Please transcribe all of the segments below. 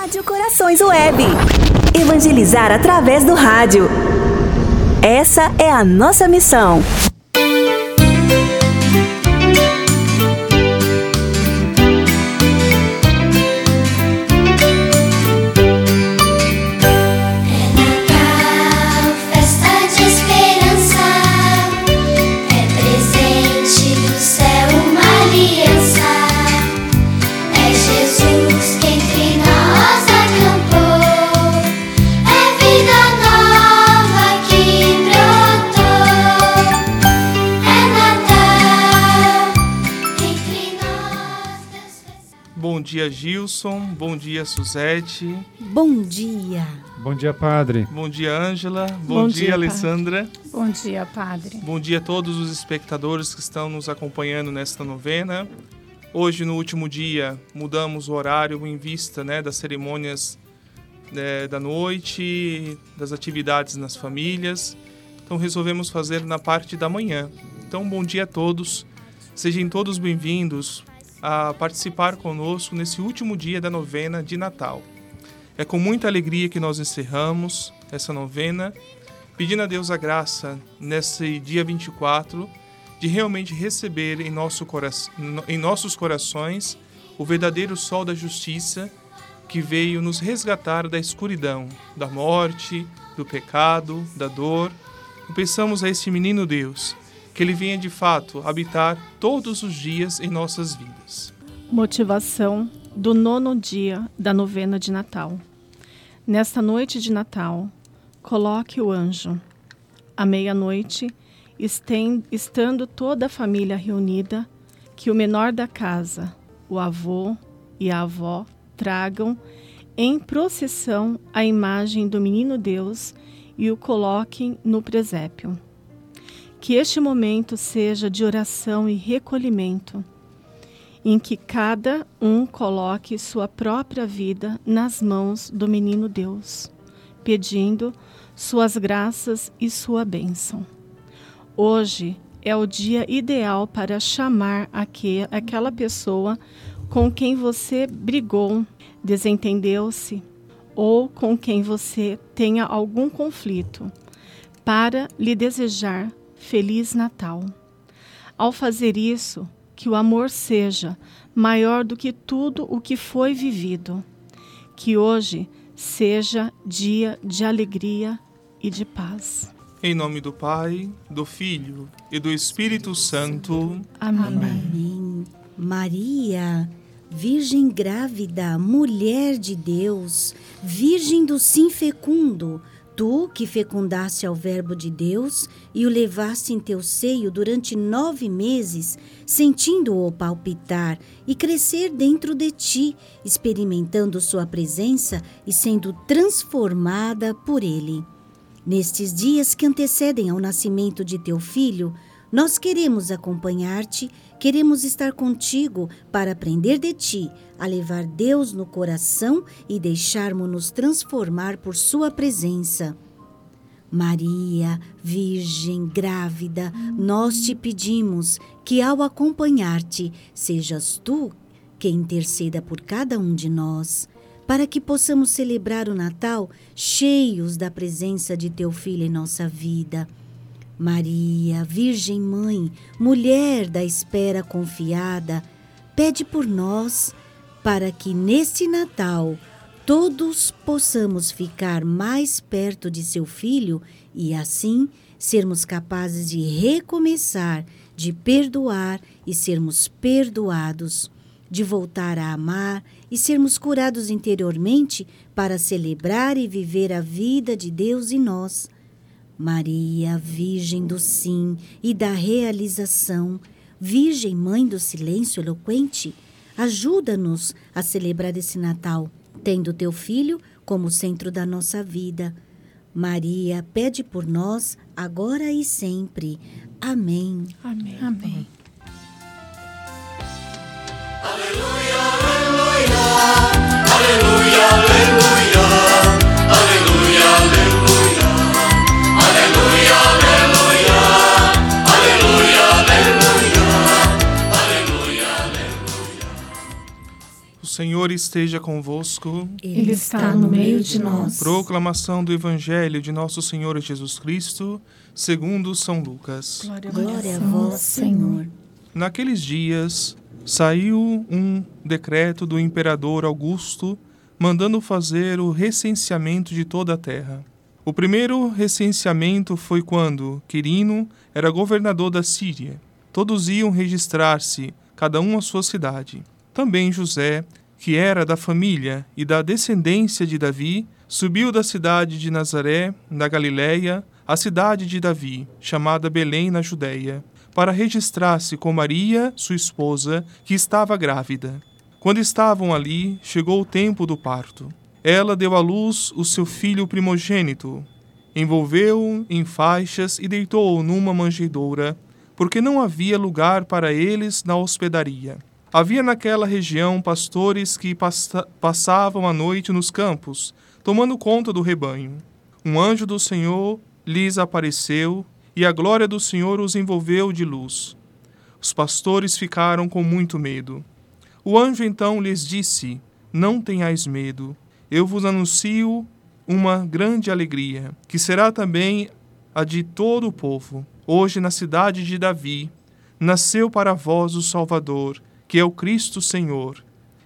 Rádio Corações Web. Evangelizar através do rádio. Essa é a nossa missão. Gilson. Bom dia, Suzete. Bom dia. Bom dia, Padre. Bom dia, Ângela. Bom, Bom, dia, dia Alessandra. Bom dia, Padre. Bom dia a todos os espectadores que estão nos acompanhando nesta novena. Hoje, no último dia, mudamos o horário em vista né, das cerimônias né, da noite, das atividades nas famílias. Então, resolvemos fazer na parte da manhã. Então, bom dia a todos. Sejam todos bem-vindos a participar conosco nesse último dia da novena de Natal. É com muita alegria que nós encerramos essa novena, pedindo a Deus a graça nesse dia 24 de realmente receber em, nosso em nossos corações o verdadeiro sol da justiça que veio nos resgatar da escuridão, da morte, do pecado, da dor. E pensamos a este menino Deus que ele venha de fato habitar todos os dias em nossas vidas. Motivação do nono dia da novena de Natal. Nesta noite de Natal, coloque o anjo. À meia-noite, estando toda a família reunida, que o menor da casa, o avô e a avó, tragam em procissão a imagem do menino Deus e o coloquem no presépio. Que este momento seja de oração e recolhimento, em que cada um coloque sua própria vida nas mãos do menino Deus, pedindo suas graças e sua bênção. Hoje é o dia ideal para chamar aqui, aquela pessoa com quem você brigou, desentendeu-se ou com quem você tenha algum conflito, para lhe desejar Feliz Natal. Ao fazer isso, que o amor seja maior do que tudo o que foi vivido. Que hoje seja dia de alegria e de paz. Em nome do Pai, do Filho e do Espírito Santo. Amém. Amém. Maria, Virgem grávida, mulher de Deus, Virgem do sim fecundo, Tu que fecundaste ao Verbo de Deus e o levaste em teu seio durante nove meses, sentindo-o palpitar e crescer dentro de ti, experimentando sua presença e sendo transformada por ele. Nestes dias que antecedem ao nascimento de teu filho, nós queremos acompanhar-te, queremos estar contigo para aprender de ti, a levar Deus no coração e deixarmos-nos transformar por Sua presença. Maria, Virgem grávida, nós te pedimos que, ao acompanhar-te, sejas tu quem interceda por cada um de nós, para que possamos celebrar o Natal cheios da presença de teu Filho em nossa vida Maria, Virgem Mãe, mulher da espera confiada, pede por nós para que neste Natal todos possamos ficar mais perto de seu filho e assim sermos capazes de recomeçar, de perdoar e sermos perdoados, de voltar a amar e sermos curados interiormente para celebrar e viver a vida de Deus em nós. Maria, Virgem do Sim e da Realização, Virgem Mãe do Silêncio Eloquente, ajuda-nos a celebrar esse Natal, tendo teu Filho como centro da nossa vida. Maria, pede por nós, agora e sempre. Amém. Amém. Amém. Aleluia, aleluia, aleluia, aleluia, aleluia, aleluia. Senhor Senhor esteja convosco. Ele está no meio de nós. Proclamação do Evangelho de Nosso Senhor Jesus Cristo, segundo São Lucas. Glória a vós, Senhor. Naqueles dias, saiu um decreto do imperador Augusto mandando fazer o recenseamento de toda a terra. O primeiro recenseamento foi quando Quirino era governador da Síria. Todos iam registrar-se, cada um à sua cidade. Também José, que era da família e da descendência de Davi, subiu da cidade de Nazaré, da Galiléia, à cidade de Davi, chamada Belém, na Judéia, para registrar-se com Maria, sua esposa, que estava grávida. Quando estavam ali, chegou o tempo do parto. Ela deu à luz o seu filho primogênito, envolveu-o em faixas e deitou-o numa manjedoura, porque não havia lugar para eles na hospedaria. Havia naquela região pastores que passa passavam a noite nos campos, tomando conta do rebanho. Um anjo do Senhor lhes apareceu, e a glória do Senhor os envolveu de luz. Os pastores ficaram com muito medo. O anjo então lhes disse: Não tenhais medo, eu vos anuncio uma grande alegria, que será também a de todo o povo. Hoje, na cidade de Davi, nasceu para vós o Salvador, que é o Cristo Senhor.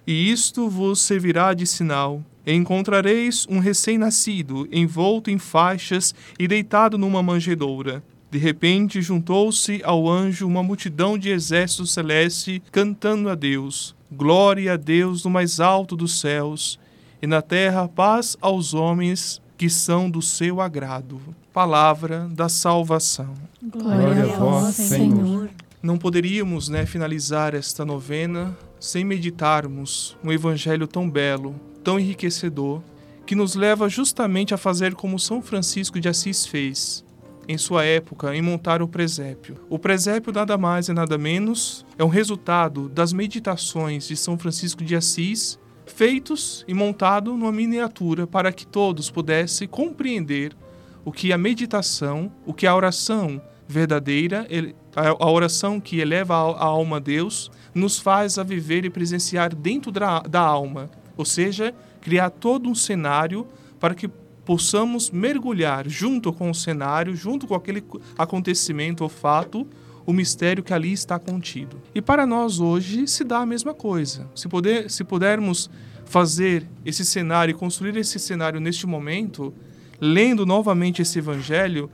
E isto vos servirá de sinal. Encontrareis um recém-nascido, envolto em faixas e deitado numa manjedoura. De repente, juntou-se ao anjo uma multidão de exército celeste, cantando a Deus: Glória a Deus no mais alto dos céus, e na terra paz aos homens que são do seu agrado. Palavra da salvação. Glória a vós, Senhor. Não poderíamos né, finalizar esta novena sem meditarmos um evangelho tão belo, tão enriquecedor, que nos leva justamente a fazer como São Francisco de Assis fez em sua época em montar o presépio. O presépio nada mais e nada menos é um resultado das meditações de São Francisco de Assis feitos e montado numa miniatura para que todos pudessem compreender o que a meditação, o que a oração verdadeira, a oração que eleva a alma a Deus, nos faz a viver e presenciar dentro da, alma. Ou seja, criar todo um cenário para que possamos mergulhar junto com o cenário, junto com aquele acontecimento ou fato, o mistério que ali está contido. E para nós hoje se dá a mesma coisa. Se, puder, se pudermos fazer esse cenário e construir esse cenário neste momento, lendo novamente esse evangelho,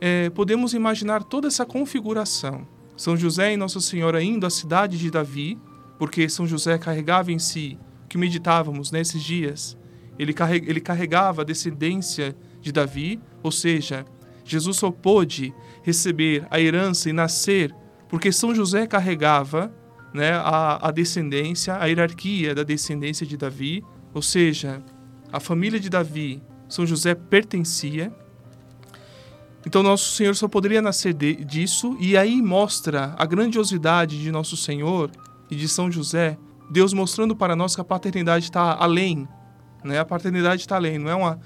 é, podemos imaginar toda essa configuração. São José e Nossa Senhora indo à cidade de Davi, porque São José carregava em si que meditávamos nesses dias. Ele, ele carregava a descendência de Davi, ou seja, Jesus só pôde receber a herança e nascer porque São José carregava né, a, a descendência, a hierarquia da descendência de Davi, ou seja, a família de Davi, São José pertencia. Então, nosso Senhor só poderia nascer de, disso, e aí mostra a grandiosidade de nosso Senhor e de São José, Deus mostrando para nós que a paternidade está além, né? a paternidade está além, não é uma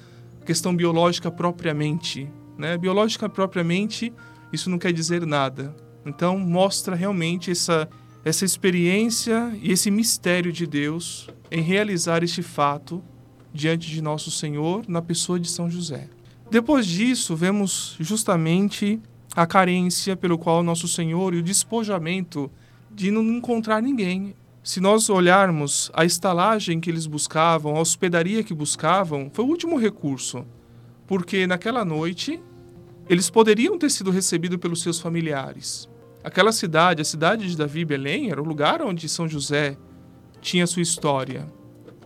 questão biológica propriamente. Né? Biológica propriamente, isso não quer dizer nada. Então, mostra realmente essa, essa experiência e esse mistério de Deus em realizar este fato diante de nosso Senhor na pessoa de São José. Depois disso, vemos justamente a carência pelo qual nosso Senhor e o despojamento de não encontrar ninguém. Se nós olharmos a estalagem que eles buscavam, a hospedaria que buscavam, foi o último recurso, porque naquela noite eles poderiam ter sido recebidos pelos seus familiares. Aquela cidade, a cidade de Davi Belém, era o lugar onde São José tinha sua história.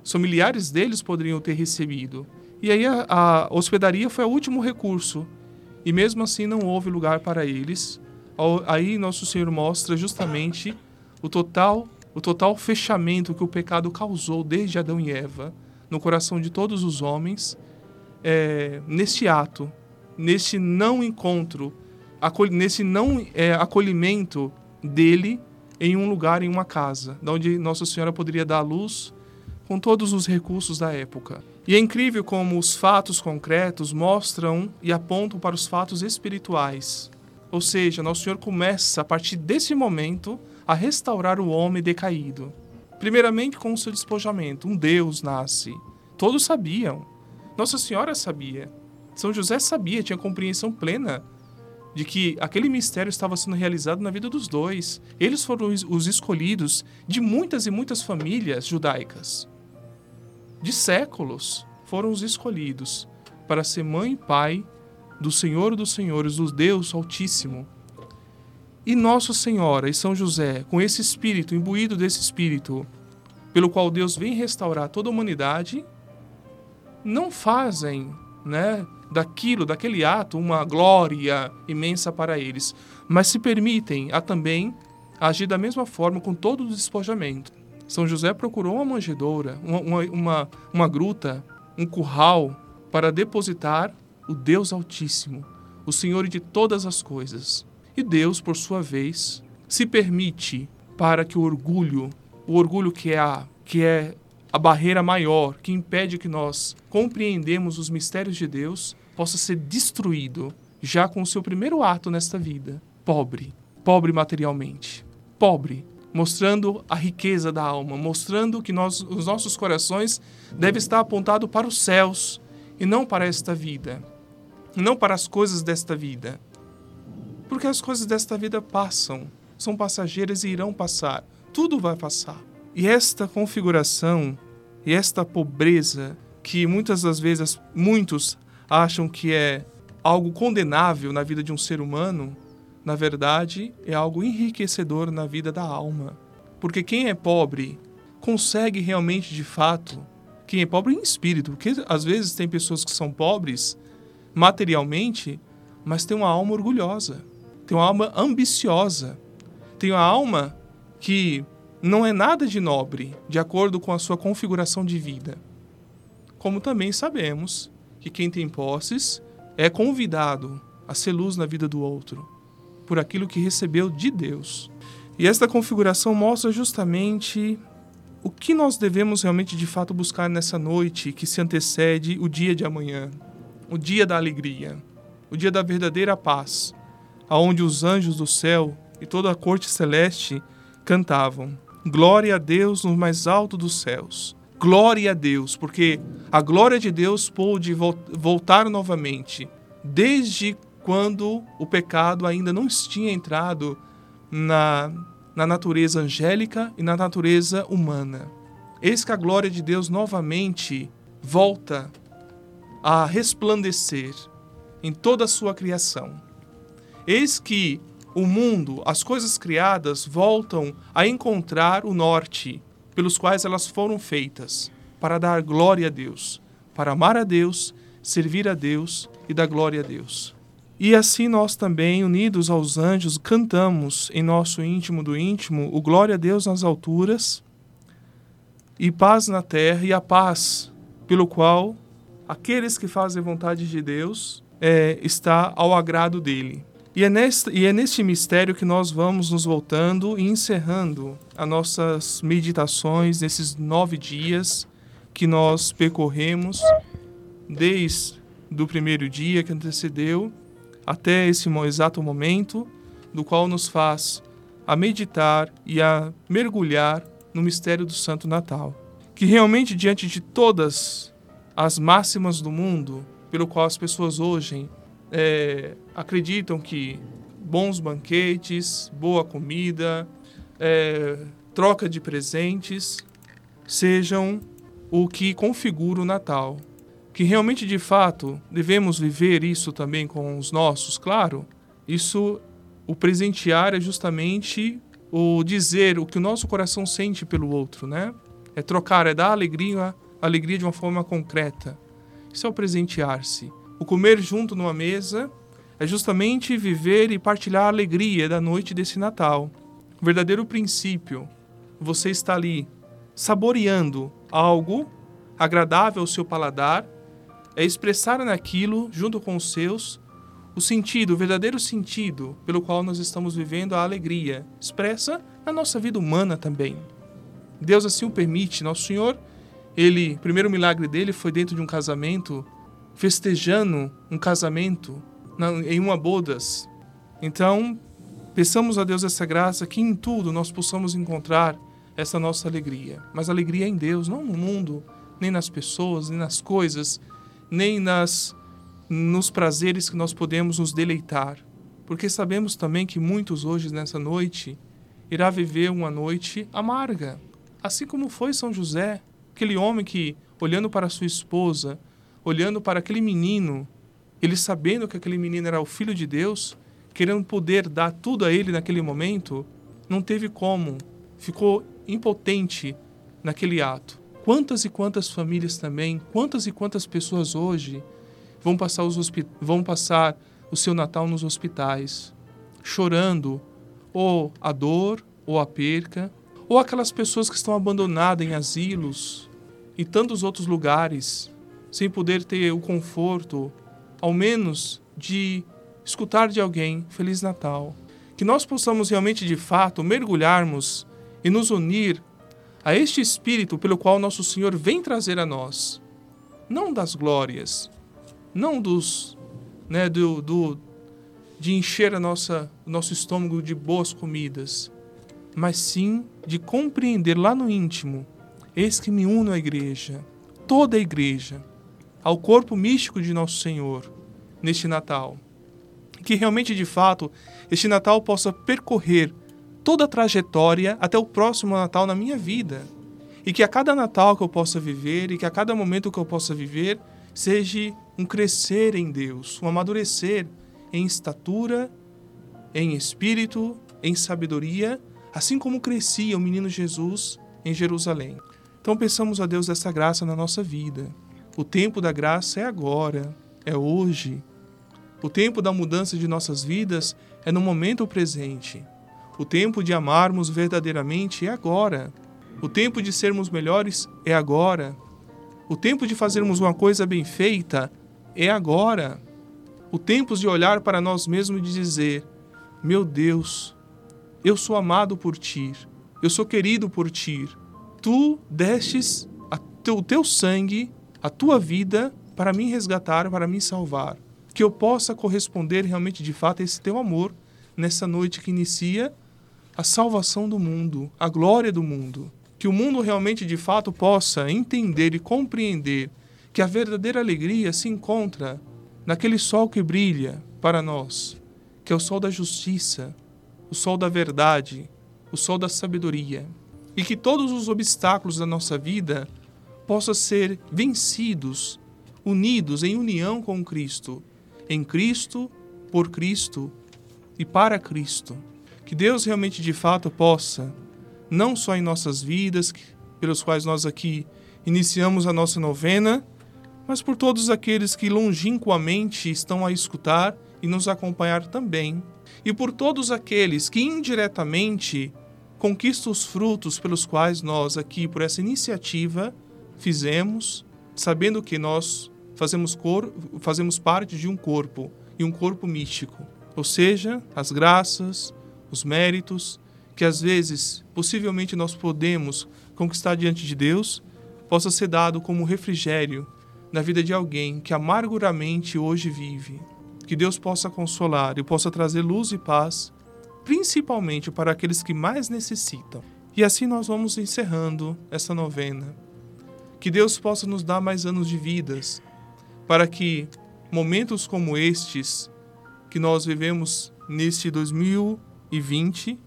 Familiares deles poderiam ter recebido. E aí a, a hospedaria foi o último recurso. E mesmo assim não houve lugar para eles. Aí nosso Senhor mostra justamente o total, o total fechamento que o pecado causou desde Adão e Eva no coração de todos os homens é, neste ato, neste não encontro, nesse não é, acolhimento dele em um lugar, em uma casa, onde Nossa Senhora poderia dar luz com todos os recursos da época. E é incrível como os fatos concretos mostram e apontam para os fatos espirituais. Ou seja, Nosso Senhor começa, a partir desse momento, a restaurar o homem decaído. Primeiramente com o seu despojamento, um Deus nasce. Todos sabiam. Nossa Senhora sabia. São José sabia, tinha compreensão plena de que aquele mistério estava sendo realizado na vida dos dois. Eles foram os escolhidos de muitas e muitas famílias judaicas. De séculos foram os escolhidos para ser mãe e pai do Senhor dos Senhores, do Deus Altíssimo. E Nossa Senhora e São José, com esse espírito, imbuído desse espírito, pelo qual Deus vem restaurar toda a humanidade, não fazem, né, daquilo, daquele ato, uma glória imensa para eles, mas se permitem a também agir da mesma forma com todo o despojamento. São José procurou uma manjedoura, uma, uma, uma, uma gruta, um curral para depositar o Deus Altíssimo, o Senhor de todas as coisas. E Deus, por sua vez, se permite para que o orgulho, o orgulho que é a, que é a barreira maior que impede que nós compreendemos os mistérios de Deus, possa ser destruído já com o seu primeiro ato nesta vida. Pobre, pobre materialmente, pobre, mostrando a riqueza da alma, mostrando que nós, os nossos corações devem estar apontados para os céus e não para esta vida, não para as coisas desta vida. Porque as coisas desta vida passam, são passageiras e irão passar, tudo vai passar. E esta configuração e esta pobreza que muitas das vezes muitos acham que é algo condenável na vida de um ser humano, na verdade, é algo enriquecedor na vida da alma. Porque quem é pobre consegue realmente, de fato, quem é pobre em espírito, porque às vezes tem pessoas que são pobres materialmente, mas tem uma alma orgulhosa, tem uma alma ambiciosa, tem uma alma que não é nada de nobre, de acordo com a sua configuração de vida. Como também sabemos que quem tem posses é convidado a ser luz na vida do outro, por aquilo que recebeu de Deus. E esta configuração mostra justamente o que nós devemos realmente de fato buscar nessa noite que se antecede o dia de amanhã, o dia da alegria, o dia da verdadeira paz, aonde os anjos do céu e toda a corte celeste cantavam: Glória a Deus no mais alto dos céus Glória a Deus, porque a glória de Deus pôde voltar novamente, desde quando o pecado ainda não tinha entrado na, na natureza angélica e na natureza humana. Eis que a glória de Deus novamente volta a resplandecer em toda a sua criação. Eis que o mundo, as coisas criadas, voltam a encontrar o norte, pelos quais elas foram feitas, para dar glória a Deus, para amar a Deus, servir a Deus e dar glória a Deus. E assim nós também, unidos aos anjos, cantamos em nosso íntimo do íntimo o glória a Deus nas alturas e paz na terra e a paz pelo qual aqueles que fazem vontade de Deus é, está ao agrado dele. E é, neste, e é neste mistério que nós vamos nos voltando e encerrando as nossas meditações nesses nove dias que nós percorremos, desde o primeiro dia que antecedeu até esse exato momento, do qual nos faz a meditar e a mergulhar no mistério do Santo Natal. Que realmente, diante de todas as máximas do mundo, pelo qual as pessoas hoje é, acreditam que bons banquetes, boa comida, é, troca de presentes sejam o que configura o Natal. Que realmente, de fato, devemos viver isso também com os nossos, claro. Isso, o presentear é justamente o dizer o que o nosso coração sente pelo outro, né? É trocar, é dar alegria, alegria de uma forma concreta. Isso é o presentear-se. O comer junto numa mesa é justamente viver e partilhar a alegria da noite desse Natal. O verdadeiro princípio, você está ali saboreando algo agradável ao seu paladar, é expressar naquilo, junto com os seus, o sentido, o verdadeiro sentido pelo qual nós estamos vivendo a alegria, expressa na nossa vida humana também. Deus assim o permite. Nosso Senhor, ele, o primeiro milagre dele foi dentro de um casamento festejando um casamento em uma bodas. Então, peçamos a Deus essa graça que em tudo nós possamos encontrar essa nossa alegria. Mas alegria em Deus, não no mundo, nem nas pessoas, nem nas coisas, nem nas nos prazeres que nós podemos nos deleitar. Porque sabemos também que muitos hoje nessa noite irá viver uma noite amarga, assim como foi São José, aquele homem que olhando para sua esposa, olhando para aquele menino, ele sabendo que aquele menino era o filho de Deus, querendo poder dar tudo a ele naquele momento, não teve como, ficou impotente naquele ato. Quantas e quantas famílias também, quantas e quantas pessoas hoje vão passar, os vão passar o seu Natal nos hospitais, chorando ou a dor ou a perca, ou aquelas pessoas que estão abandonadas em asilos e tantos outros lugares, sem poder ter o conforto, ao menos de escutar de alguém Feliz Natal. Que nós possamos realmente, de fato, mergulharmos e nos unir a este Espírito pelo qual nosso Senhor vem trazer a nós, não das glórias, não dos, né, do, do de encher a nossa, nosso estômago de boas comidas, mas sim de compreender lá no íntimo, eis que me uno à igreja, toda a igreja, ao corpo místico de nosso Senhor, neste Natal. Que realmente, de fato, este Natal possa percorrer toda a trajetória até o próximo Natal na minha vida. E que a cada Natal que eu possa viver e que a cada momento que eu possa viver seja um crescer em Deus, um amadurecer em estatura, em espírito, em sabedoria, assim como crescia o menino Jesus em Jerusalém. Então pensamos a Deus dessa graça na nossa vida. O tempo da graça é agora, é hoje. O tempo da mudança de nossas vidas é no momento presente. O tempo de amarmos verdadeiramente é agora. O tempo de sermos melhores é agora. O tempo de fazermos uma coisa bem feita é agora. O tempo de olhar para nós mesmos e dizer: Meu Deus, eu sou amado por ti, eu sou querido por ti. Tu destes o teu sangue, a tua vida, para me resgatar, para me salvar. Que eu possa corresponder realmente de fato a esse teu amor nessa noite que inicia a salvação do mundo, a glória do mundo. Que o mundo realmente de fato possa entender e compreender que a verdadeira alegria se encontra naquele sol que brilha para nós, que é o sol da justiça, o sol da verdade, o sol da sabedoria, e que todos os obstáculos da nossa vida possam ser vencidos, unidos em união com Cristo, em Cristo, por Cristo e para Cristo. Que Deus realmente de fato possa, não só em nossas vidas, pelos quais nós aqui iniciamos a nossa novena, mas por todos aqueles que longínquamente estão a escutar e nos acompanhar também, e por todos aqueles que indiretamente conquistam os frutos pelos quais nós aqui, por essa iniciativa, fizemos, sabendo que nós fazemos, cor, fazemos parte de um corpo e um corpo místico, ou seja, as graças, os méritos que às vezes, possivelmente nós podemos conquistar diante de Deus, possa ser dado como refrigério na vida de alguém que amarguramente hoje vive. Que Deus possa consolar e possa trazer luz e paz, principalmente para aqueles que mais necessitam. E assim nós vamos encerrando essa novena. Que Deus possa nos dar mais anos de vidas, para que momentos como estes que nós vivemos neste 2020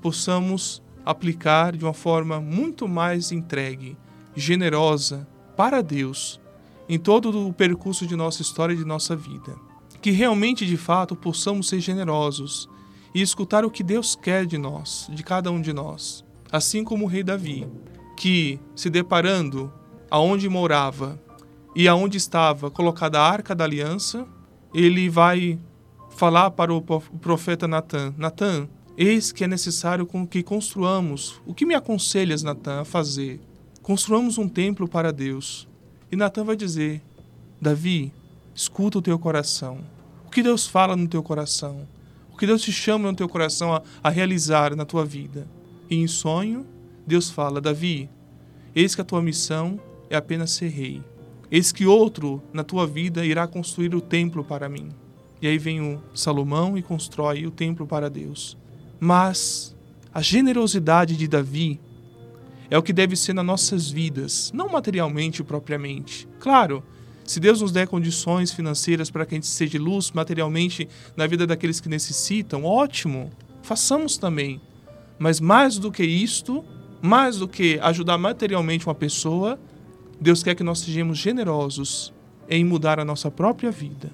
possamos aplicar de uma forma muito mais entregue, generosa para Deus em todo o percurso de nossa história e de nossa vida. Que realmente, de fato, possamos ser generosos e escutar o que Deus quer de nós, de cada um de nós. Assim como o rei Davi, que, se deparando aonde morava e aonde estava colocada a arca da aliança, ele vai falar para o profeta Natan: Natan, eis que é necessário que construamos. O que me aconselhas, Natan, a fazer? Construamos um templo para Deus. E Natan vai dizer: Davi, escuta o teu coração. O que Deus fala no teu coração? O que Deus te chama no teu coração a, a realizar na tua vida? E em sonho, Deus fala: Davi, eis que a tua missão é apenas ser rei. Eis que outro na tua vida irá construir o templo para mim. E aí vem o Salomão e constrói o templo para Deus. Mas a generosidade de Davi é o que deve ser nas nossas vidas, não materialmente propriamente. Claro, se Deus nos der condições financeiras para que a gente seja luz materialmente na vida daqueles que necessitam, ótimo, façamos também. Mas mais do que isto, mais do que ajudar materialmente uma pessoa, Deus quer que nós sejamos generosos em mudar a nossa própria vida,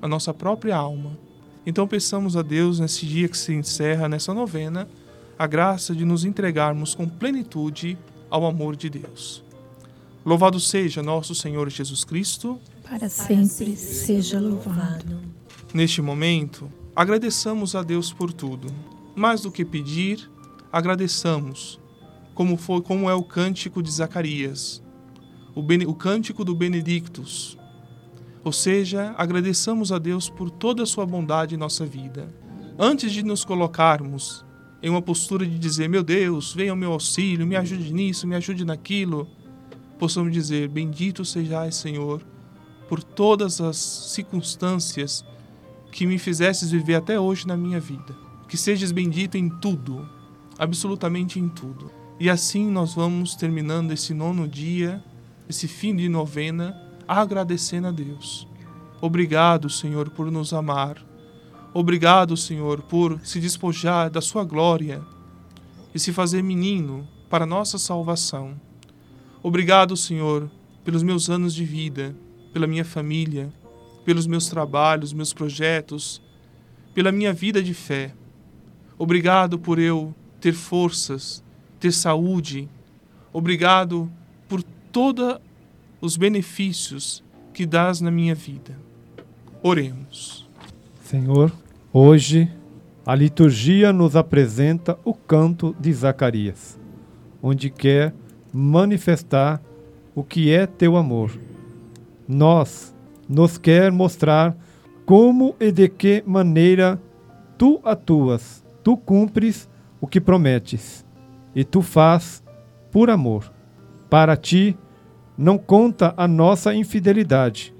a nossa própria alma. Então peçamos a Deus nesse dia que se encerra nessa novena, a graça de nos entregarmos com plenitude ao amor de Deus. Louvado seja nosso Senhor Jesus Cristo. Para sempre seja louvado. Neste momento, agradeçamos a Deus por tudo. Mais do que pedir, agradeçamos, como foi, como é o cântico de Zacarias, o, bene, o cântico do Benedictus. Ou seja, agradeçamos a Deus por toda a sua bondade em nossa vida. Antes de nos colocarmos em uma postura de dizer: Meu Deus, venha ao meu auxílio, me ajude nisso, me ajude naquilo, possamos dizer: Bendito sejais, Senhor, por todas as circunstâncias que me fizestes viver até hoje na minha vida. Que sejas bendito em tudo, absolutamente em tudo. E assim nós vamos terminando esse nono dia, esse fim de novena, agradecendo a Deus. Obrigado, Senhor, por nos amar. Obrigado, Senhor, por se despojar da sua glória e se fazer menino para nossa salvação. Obrigado, Senhor, pelos meus anos de vida, pela minha família, pelos meus trabalhos, meus projetos, pela minha vida de fé. Obrigado por eu ter forças, ter saúde. Obrigado por todos os benefícios que dás na minha vida. Oremos. Senhor, hoje a liturgia nos apresenta o canto de Zacarias, onde quer manifestar o que é teu amor. Nós nos quer mostrar como e de que maneira tu atuas, tu cumpres o que prometes, e tu faz por amor. Para ti não conta a nossa infidelidade,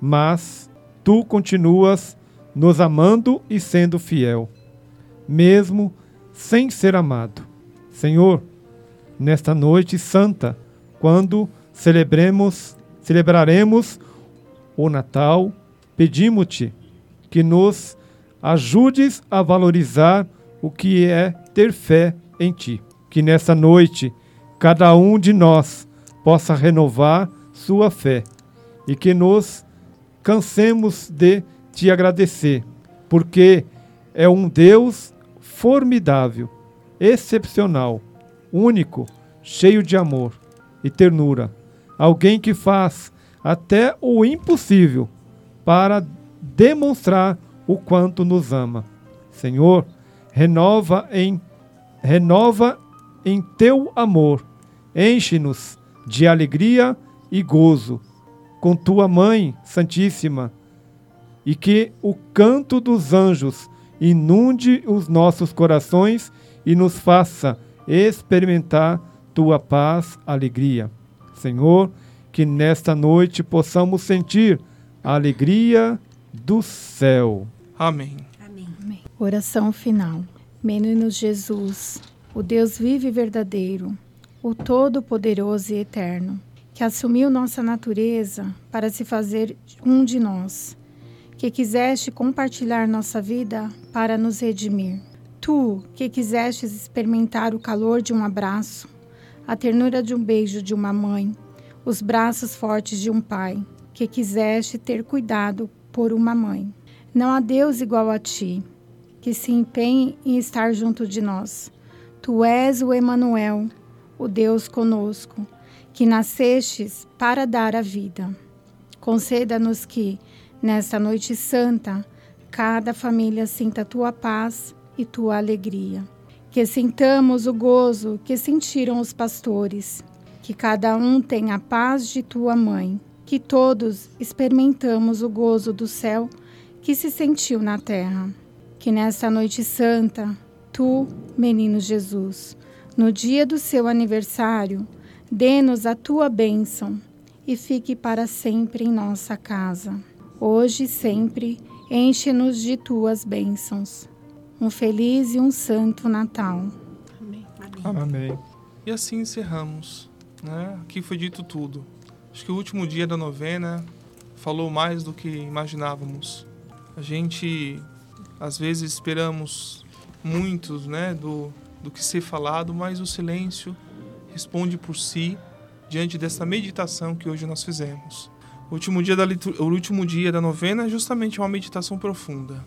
mas tu continuas nos amando e sendo fiel, mesmo sem ser amado. Senhor, nesta noite santa, quando celebremos, celebraremos o Natal, pedimos-te que nos ajudes a valorizar o que é ter fé em ti. Que nessa noite cada um de nós possa renovar sua fé e que nos cansemos de te agradecer, porque é um Deus formidável, excepcional, único, cheio de amor e ternura. Alguém que faz até o impossível para demonstrar o quanto nos ama. Senhor, renova em renova em teu amor. Enche-nos de alegria e gozo com tua mãe santíssima e que o canto dos anjos inunde os nossos corações e nos faça experimentar tua paz, alegria. Senhor, que nesta noite possamos sentir a alegria do céu. Amém. Oração final. Menino Jesus, o Deus vivo e verdadeiro, o Todo-Poderoso e Eterno, que assumiu nossa natureza para se fazer um de nós, que quiseste compartilhar nossa vida para nos redimir. Tu, que quisestes experimentar o calor de um abraço, a ternura de um beijo de uma mãe, os braços fortes de um pai, que quiseste ter cuidado por uma mãe. Não há Deus igual a ti, que se empenhe em estar junto de nós. Tu és o Emanuel, o Deus conosco, que nascestes para dar a vida. Conceda-nos que, nesta noite santa, cada família sinta tua paz e tua alegria. Que sintamos o gozo que sentiram os pastores. Que cada um tenha a paz de tua mãe. Que todos experimentamos o gozo do céu que se sentiu na terra. Que nesta noite santa, tu, menino Jesus, no dia do seu aniversário, dê-nos a tua bênção e fique para sempre em nossa casa. Hoje e sempre, enche-nos de tuas bênçãos. Um feliz e um santo Natal. Amém. E assim encerramos. Né? Aqui foi dito tudo. Acho que o último dia da novena falou mais do que imaginávamos. A gente, às vezes, esperamos muitos né, do, do que ser falado, mas o silêncio responde por si diante dessa meditação que hoje nós fizemos. O último dia da, litur- o último dia da novena é justamente uma meditação profunda.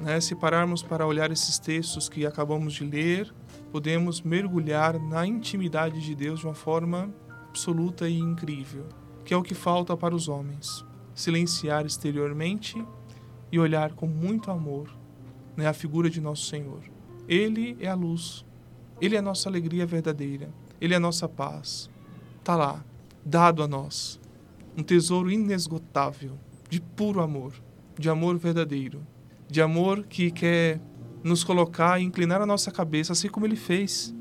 Né? Se pararmos para olhar esses textos que acabamos de ler, podemos mergulhar na intimidade de Deus de uma forma absoluta e incrível, que é o que falta para os homens. Silenciar exteriormente e olhar com muito amor né, a figura de nosso Senhor. Ele é a luz, Ele é a nossa alegria verdadeira, Ele é a nossa paz. Está lá, dado a nós, um tesouro inesgotável de puro amor, de amor verdadeiro, de amor que quer nos colocar e inclinar a nossa cabeça, assim como ele fez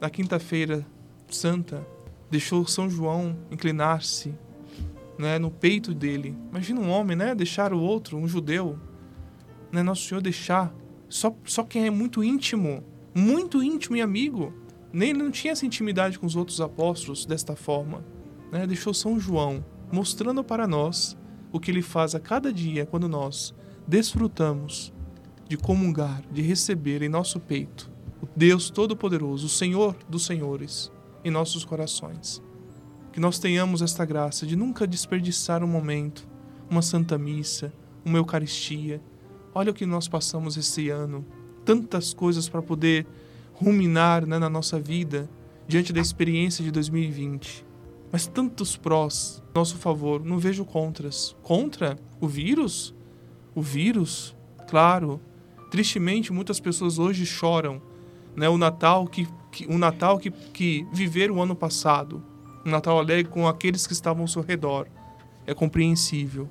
na quinta-feira santa, deixou São João inclinar-se né, no peito dele. Imagina um homem, né, deixar o outro, um judeu, né, Nosso Senhor deixar só só quem é muito íntimo, muito íntimo e amigo, nem ele não tinha essa intimidade com os outros apóstolos desta forma, né, deixou São João mostrando para nós o que ele faz a cada dia quando nós desfrutamos de comungar, de receber em nosso peito o Deus Todo-Poderoso, o Senhor dos Senhores, em nossos corações. Que nós tenhamos esta graça de nunca desperdiçar um momento, uma Santa Missa, uma Eucaristia. Olha o que nós passamos esse ano, tantas coisas para poder ruminar né, na nossa vida diante da experiência de 2020. Mas tantos prós, nosso favor, não vejo contras. Contra o vírus? O vírus, claro. Tristemente, muitas pessoas hoje choram, né? O Natal que, que o Natal que, que viveram o ano passado, um Natal alegre com aqueles que estavam ao seu redor, é compreensível.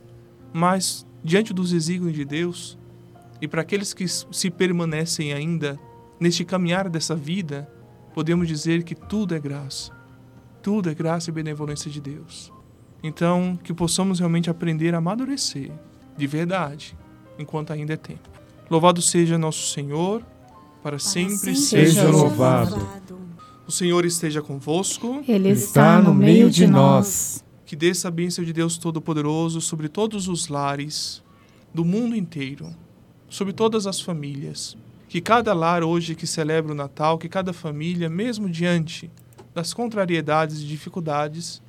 Mas diante dos desígnios de Deus e para aqueles que se permanecem ainda neste caminhar dessa vida, podemos dizer que tudo é graça. Tudo é graça e benevolência de Deus. Então, que possamos realmente aprender a amadurecer de verdade, enquanto ainda é tempo. Louvado seja nosso Senhor, para, sempre, seja louvado. O Senhor esteja convosco, Ele está no meio de nós. que desça a bênção de Deus Todo-Poderoso sobre todos os lares do mundo inteiro, sobre todas as famílias. Que cada lar hoje que celebra o Natal, que cada família, mesmo diante das contrariedades e dificuldades,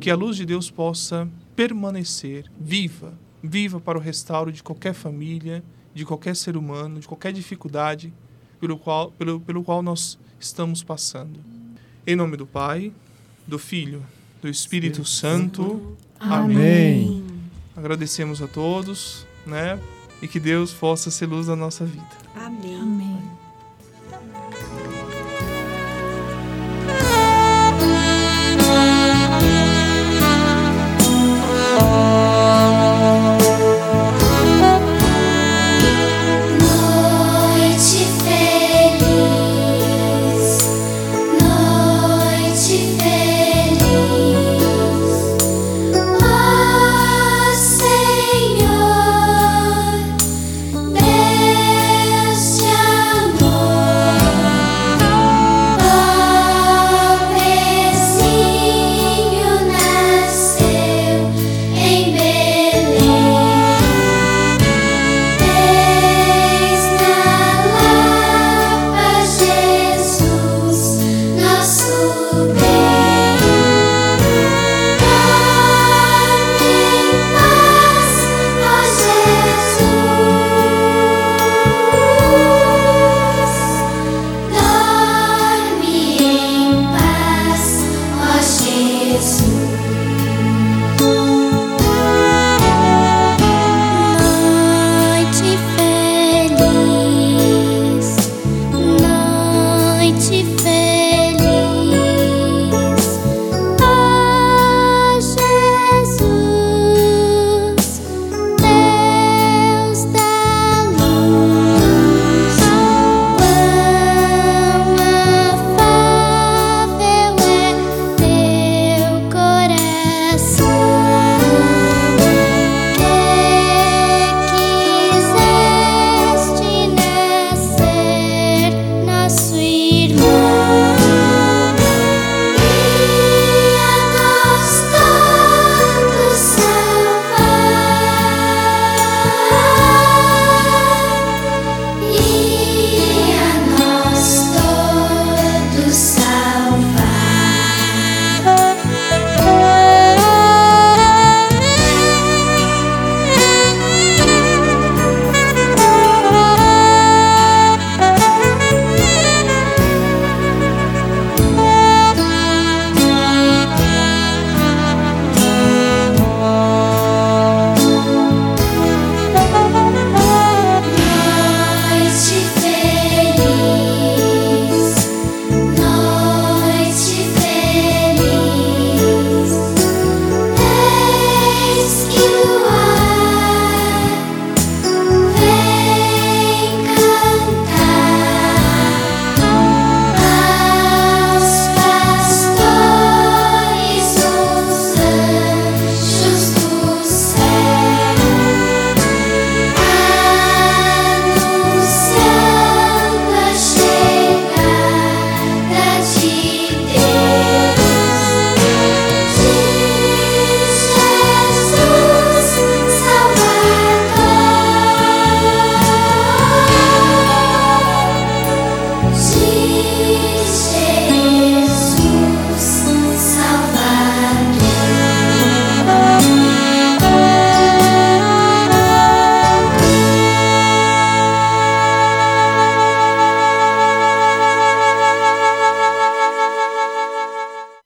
que a luz de Deus possa permanecer viva, viva para o restauro de qualquer família, de qualquer ser humano, de qualquer dificuldade pelo qual, pelo, pelo qual nós estamos passando. Em nome do Pai, do Filho, do Espírito Santo. Amém. Agradecemos a todos, né? E que Deus possa ser luz da nossa vida. Amém. Amém.